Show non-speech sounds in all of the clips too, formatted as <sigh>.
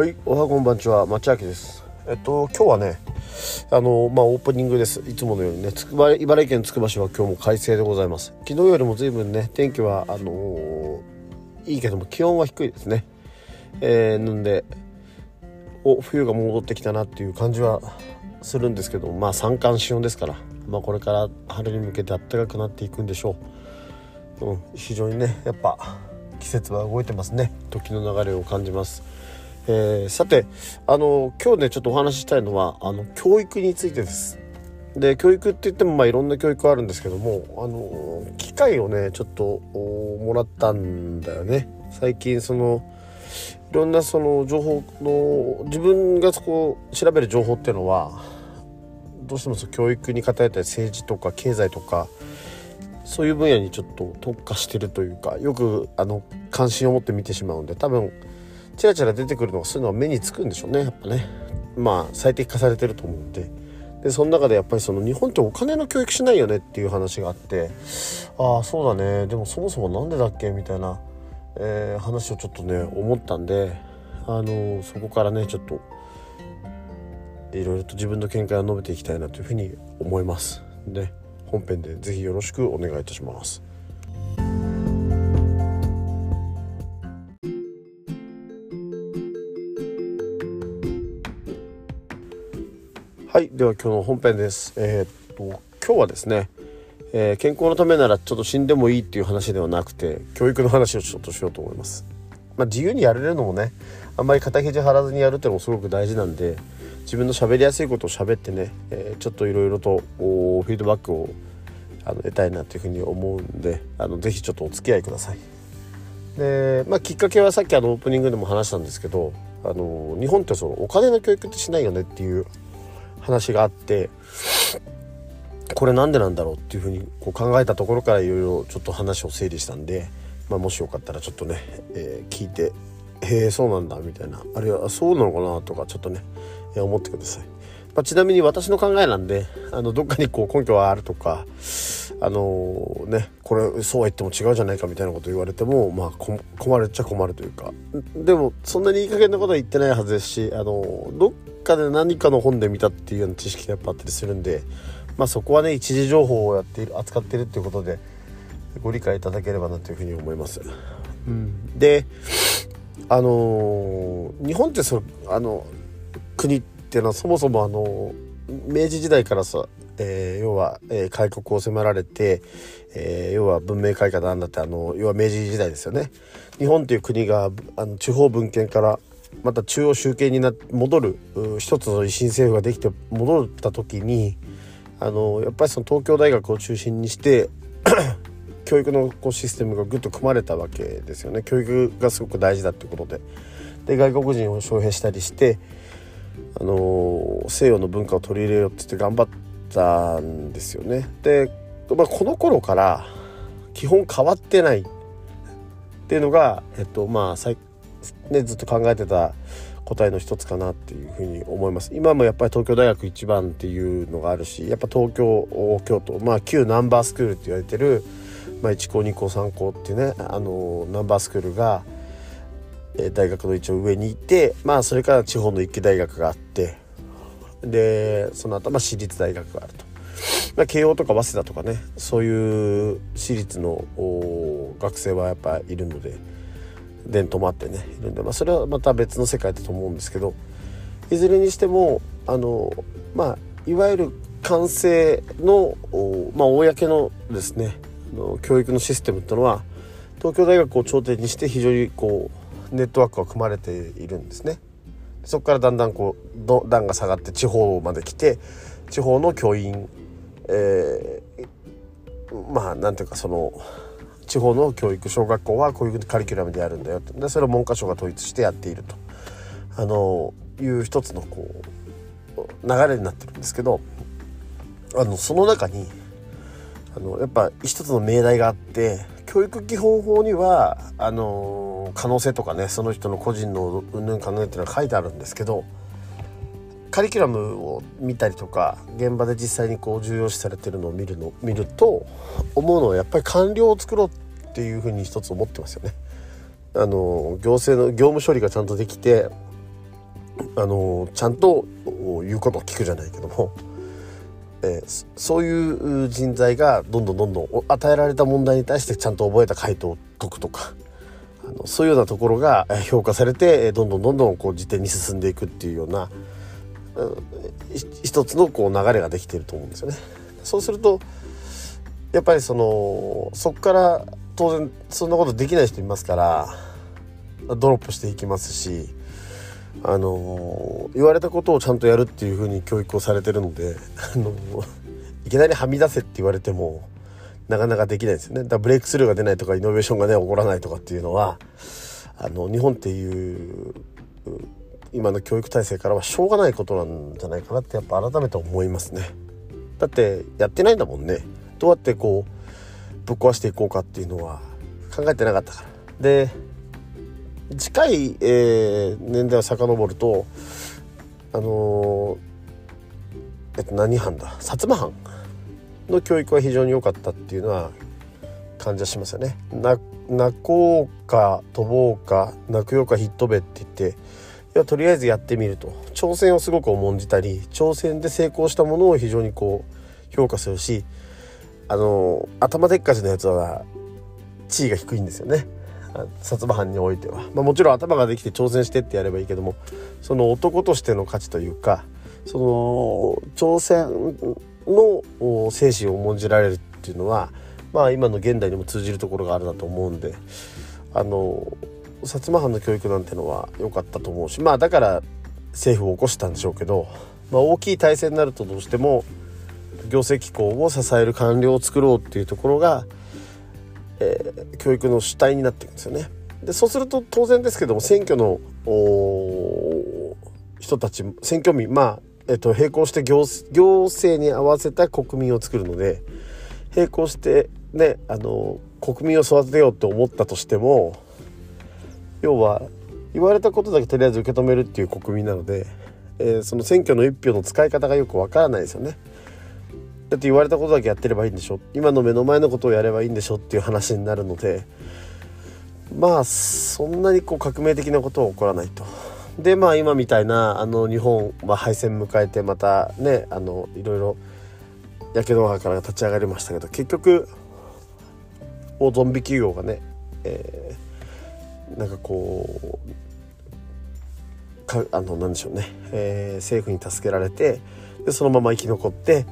はい、おはこんばんちは、町明です。えっと、今日はね、あの、まあ、オープニングです。いつものようにね、つくば、茨城県つくば市は今日も快晴でございます。昨日よりも随分ね、天気は、あのーいいけども、気温は低いですね。えー、なんで、お、冬が戻ってきたなっていう感じはするんですけど、まあ、三寒四温ですから、まあ、これから春に向けて暖かくなっていくんでしょう。うん、非常にね、やっぱ、季節は動いてますね。時の流れを感じます。えーさてあの今日ねちょっとお話ししたいのはあの教育についてです。で教育って言ってもまあいろんな教育あるんですけどもあの機会をねちょっともらったんだよね最近そのいろんなその情報の自分がそこ調べる情報っていうのはどうしてもその教育に偏ったり政治とか経済とかそういう分野にちょっと特化してるというかよくあの関心を持って見てしまうんで多分チラチラ出てくるのがそういうのは目につくんでしょうねやっぱね。まあ最適化されてると思うんで。でその中でやっぱりその日本ってお金の教育しないよねっていう話があってああそうだね。でもそもそもなんでだっけみたいな、えー話をちょっとね思ったんであのそこからねちょっといろいろと自分の見解を述べていきたいなというふうに思います。で本編でぜひよろしくお願いいたします。はいでは今日の本編です。えーっと今日はですね、えー健康のためならちょっと死んでもいいっていう話ではなくて教育の話をちょっとしようと思います。まあ自由にやれるのもねあんまり肩肘張らずにやるってのもすごく大事なんで自分の喋りやすいことを喋ってね、えーちょっといろいろとフィードバックをあの得たいなというふうに思うんであのぜひちょっとお付き合いください。で、まあ、きっかけはさっきあのオープニングでも話したんですけどあの日本ってそのお金の教育ってしないよねっていう話があってこれなんでなんだろうっていうふうにこう考えたところからいろいろちょっと話を整理したんで、まあ、もしよかったらちょっとね、えー聞いて「へえそうなんだ」みたいなあるいはそうなのかなとかちょっとね、えー思ってください。まあ、ちなみに私の考えなんであのどっかにこう根拠はあるとかあのねこれそうは言っても違うじゃないかみたいなこと言われてもまあこ困るっちゃ困るというかでもそんなにいい加減なことは言ってないはずですしあのどっかで何かの本で見たっていうような知識がやっぱあったりするんでまあそこはね一時情報をやっている扱っているっていうことでご理解いただければなというふうに思います。うん、であのー日本ってそのあの国っていうのはそもそもあの明治時代からさ、えー要は、えー開国を迫られて、えー要は文明開化なんだってあの要は明治時代ですよね。日本という国があの地方分権からまた中央集権にな戻る一つの維新政府ができて戻った時にあのやっぱりその東京大学を中心にして <coughs> 教育のこうシステムがぐっと組まれたわけですよね教育がすごく大事だっていうことでで外国人を招聘したりして、あの西洋の文化を取り入れようって言って頑張ったんですよね。で、まあ、この頃から基本変わってないっていうのがえっとまあさい、ね、ずっと考えてた答えの一つかなっていうふうに思います。今もやっぱり東京大学一番っていうのがあるしやっぱ東京京都まあ旧ナンバースクールって言われてる、まあ、1校2校3校っていうねあのナンバースクールが、大学の一応上にいてまあそれから地方の一級大学があってでその後まあ私立大学があると。まあ、慶応とか早稲田とかねそういう私立の学生はやっぱいるので伝統もあってねいるんで、まあ、それはまた別の世界だと思うんですけどいずれにしてもあのまあいわゆる完成の、まあ、公のですね教育のシステムっていうのは東京大学を頂点にして非常にこうネットワークが組まれているんですね。そこからだんだんこうど段が下がって地方まで来て地方の教員、えーまあなんていうかその地方の教育小学校はこういうカリキュラムでやるんだよでそれを文科省が統一してやっていると。あのいう一つのこう流れになってるんですけどあのその中にあのやっぱ一つの命題があって教育基本法にはあの可能性とかねその人の個人のうんぬんかんぬんっていうのは書いてあるんですけどカリキュラムを見たりとか現場で実際にこう重要視されてるのを見るの見ると思うのはやっぱり官僚を作ろうっていうふうに一つ思ってますよね。あの行政の業務処理がちゃんとできてあのちゃんと言うことを聞くじゃないけども、えー、そういう人材がどんどんどんどん与えられた問題に対してちゃんと覚えた回答を解くとかのそういうようなところが評価されてどんどんどんどんこう時点に進んでいくっていうような、うん、一つのこう流れができていると思うんですよね。そうするとやっぱりそのそこから当然そんなことできない人いますからドロップしていきますしあの言われたことをちゃんとやるっていうふうに教育をされてるのであのいきなりはみ出せって言われてもなかなかできないですよね。だからブレイクスルーが出ないとかイノベーションがね起こらないとかっていうのはあの日本っていう今の教育体制からはしょうがないことなんじゃないかなってやっぱ改めて思いますね。だってやってないんだもんね。どうやってこうぶっ壊していこうかっていうのは考えてなかったから。で近い、えー、年代を遡るとあのー、えっと何藩だ？薩摩藩の教育は非常に良かったっていうのは感じはしますよね。な泣こうか飛ぼうか泣くようかヒットべって言っていやとりあえずやってみると挑戦をすごく重んじたり挑戦で成功したものを非常にこう評価するしあの頭でっかちのやつは地位が低いんですよね。薩摩藩においては、まあ、もちろん頭ができて挑戦してってやればいいけどもその男としての価値というかその挑戦の精神を重んじられるっていうのはまあ今の現代にも通じるところがあるなと思うんであの薩摩藩の教育なんてのは良かったと思うしまあだから政府を起こしたんでしょうけど、まあ、大きい体制になるとどうしても行政機構を支える官僚を作ろうっていうところがえー、教育の主体になっていくんですよね。でそうすると当然ですけども選挙の人たち選挙民まあ、えー、と並行して行行政に合わせた国民を作るので並行してねあの国民を育てようと思ったとしても要は言われたことだけとりあえず受け止めるっていう国民なので、えー、その選挙の一票の使い方がよくわからないですよね。だって言われたことだけやってればいいんでしょ今の目の前のことをやればいいんでしょっていう話になるのでまあそんなにこう革命的なことは起こらないと。でまあ今みたいなあの日本は敗戦迎えてまたねあのいろいろやけど派から立ち上がりましたけど結局大ゾンビ企業がね、えー、なんかこうかあのなんでしょうね、えー、政府に助けられてでそのまま生き残って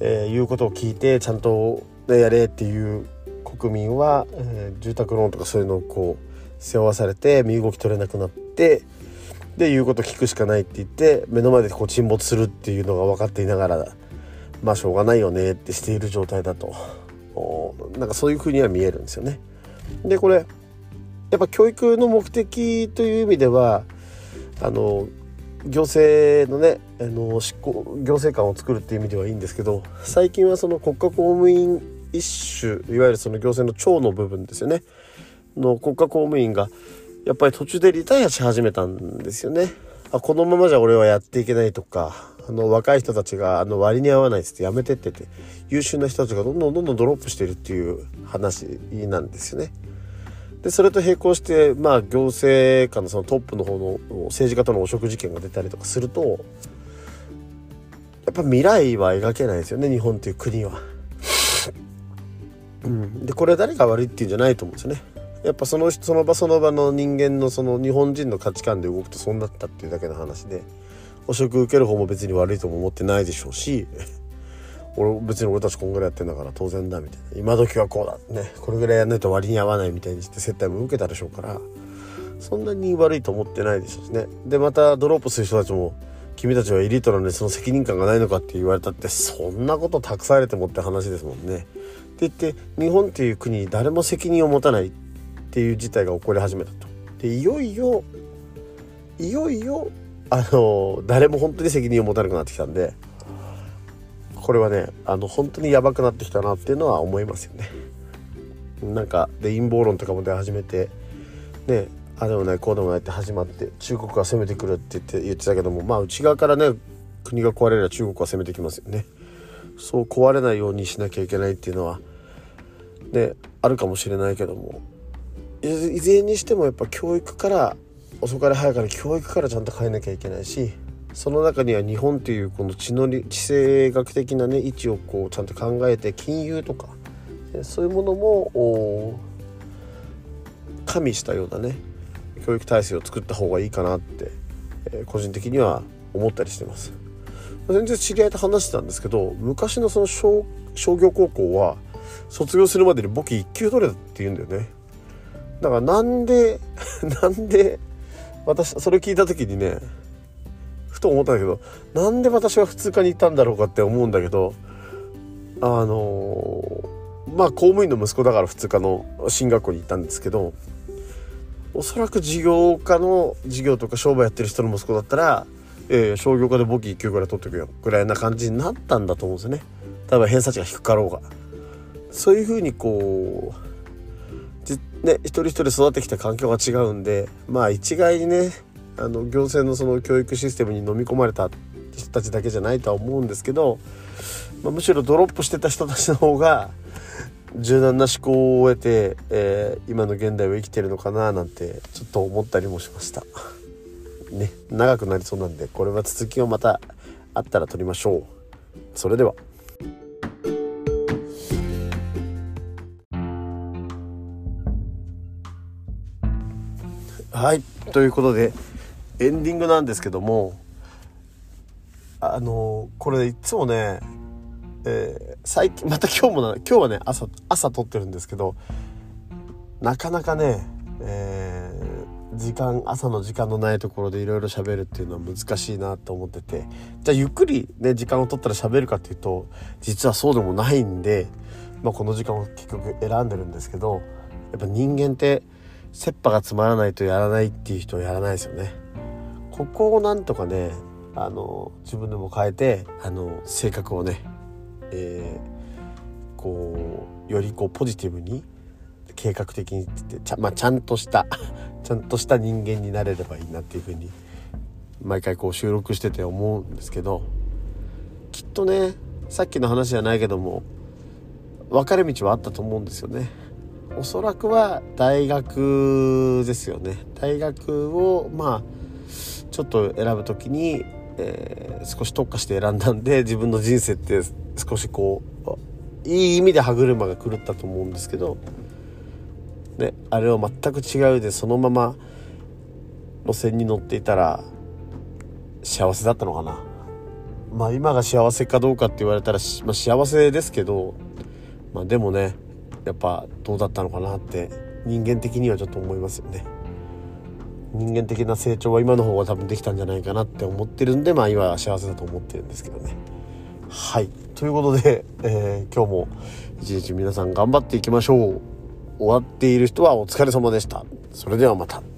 えー、言うことを聞いてちゃんと、ね、やれっていう国民は、えー、住宅ローンとかそういうのをこう背負わされて身動き取れなくなってで言うこと聞くしかないって言って目の前でこう沈没するっていうのが分かっていながらまあしょうがないよねってしている状態だとなんかそういう風には見えるんですよね。でこれやっぱ教育の目的という意味ではあの行政のねあの執行行政官を作るっていう意味ではいいんですけど最近はその国家公務員一種いわゆるその行政の長の部分ですよねの国家公務員がやっぱり途中でリタイアし始めたんですよね。あこのままじゃ俺はやっていけないとかあの若い人たちがあの割に合わないっつってやめてってて優秀な人たちがどんどんどんどんドロップしてるっていう話なんですよね。でそれと並行してまあ行政官のそのトップの方の政治家との汚職事件が出たりとかするとやっぱ未来は描けないですよね日本っていう国は。うん、でこれ誰が悪いっていうんじゃないと思うんですよね。やっぱそのその場その場の人間のその日本人の価値観で動くとそうなったっていうだけの話で汚職受ける方も別に悪いとも思ってないでしょうし <laughs> 俺別に俺たちこんぐらいやってんだから当然だみたいな。今時はこうだね。これぐらいやんないと割に合わないみたいにして接待も受けたでしょうからそんなに悪いと思ってないでしょうしね。でまたドロップする人たちも君たちはエリートなんでその責任感がないのかって言われたってそんなこと託されてもって話ですもんね。って言って日本っていう国に誰も責任を持たない。っていう事態が起こり始めたと。でいよいよいよいよあの誰も本当に責任を持たなくなってきたんでこれはねあの本当にやばくなってきたなっていうのは思いますよね。なんかで陰謀論とかも出始めてねあでもないこうでもないって始まって中国が攻めてくるって言って言ってたけどもまあ内側からね国が壊れれば中国は攻めてきますよね。そう壊れないようにしなきゃいけないっていうのはねあるかもしれないけどもいずれにしてもやっぱ教育から遅かれ早かれ教育からちゃんと変えなきゃいけないしその中には日本というこの地の地政学的なね位置をこうちゃんと考えて金融とかそういうものも加味したようなね教育体制を作った方がいいかなって、え、個人的には思ったりしてます。全然知り合いと話してたんですけど昔のその商業高校は卒業するまでに簿記1級取れたって言うんだよね。だからなんで <laughs> なんで私それ聞いた時にねふと思ったんだけどなんで私は普通科に行ったんだろうかって思うんだけどあの、まあ公務員の息子だから普通科の進学校に行ったんですけどおそらく事業家の事業とか商売やってる人の息子だったら、えー、商業科で簿記1級ぐらい取ってくよぐらいな感じになったんだと思うんですよね。多分偏差値が低かろうが。そういうふうにこうね一人一人育ってきた環境が違うんでまあ一概にねあの行政のその教育システムに飲み込まれた人たちだけじゃないとは思うんですけど、まあ、むしろドロップしてた人たちの方が柔軟な思考を得て、えー、今の現代を生きてるのかななんてちょっと思ったりもしました。ね長くなりそうなんでこれは続きをまたあったら撮りましょう。それでは。はいということでエンディングなんですけどもあのこれいつもね、えー、最近また今日もな今日はね朝朝撮ってるんですけどなかなかね、えー、時間朝の時間のないところでいろいろ喋るっていうのは難しいなと思っててじゃあゆっくりね時間を取ったら喋るかっていうと実はそうでもないんで、まあ、この時間を結局選んでるんですけどやっぱ人間って切羽が詰まらないとやらないっていう人はやらないですよね。ここをなんとかねあの自分でも変えてあの性格をね、えー、こうよりこうポジティブに計画的にってちゃ,、まあ、ちゃんとした <laughs> ちゃんとした人間になれればいいなっていうふうに毎回こう収録してて思うんですけどきっとねさっきの話じゃないけども分かれ道はあったと思うんですよね。おそらくは大学ですよね。大学をまあちょっと選ぶ時に、えー、少し特化して選んだんで自分の人生って少しこういい意味で歯車が狂ったと思うんですけど、ね、あれを全く違うでそのまま路線に乗っていたら幸せだったのかな。まあ今が幸せかどうかって言われたら、まあ、幸せですけど、まあ、でもねやっぱどうだったのかなって人間的にはちょっと思いますよね。人間的な成長は今の方が多分できたんじゃないかなって思ってるんでまあ今は幸せだと思ってるんですけどね。はい。ということで、えー、今日も一日皆さん頑張っていきましょう。終わっている人はお疲れ様でした。それではまた。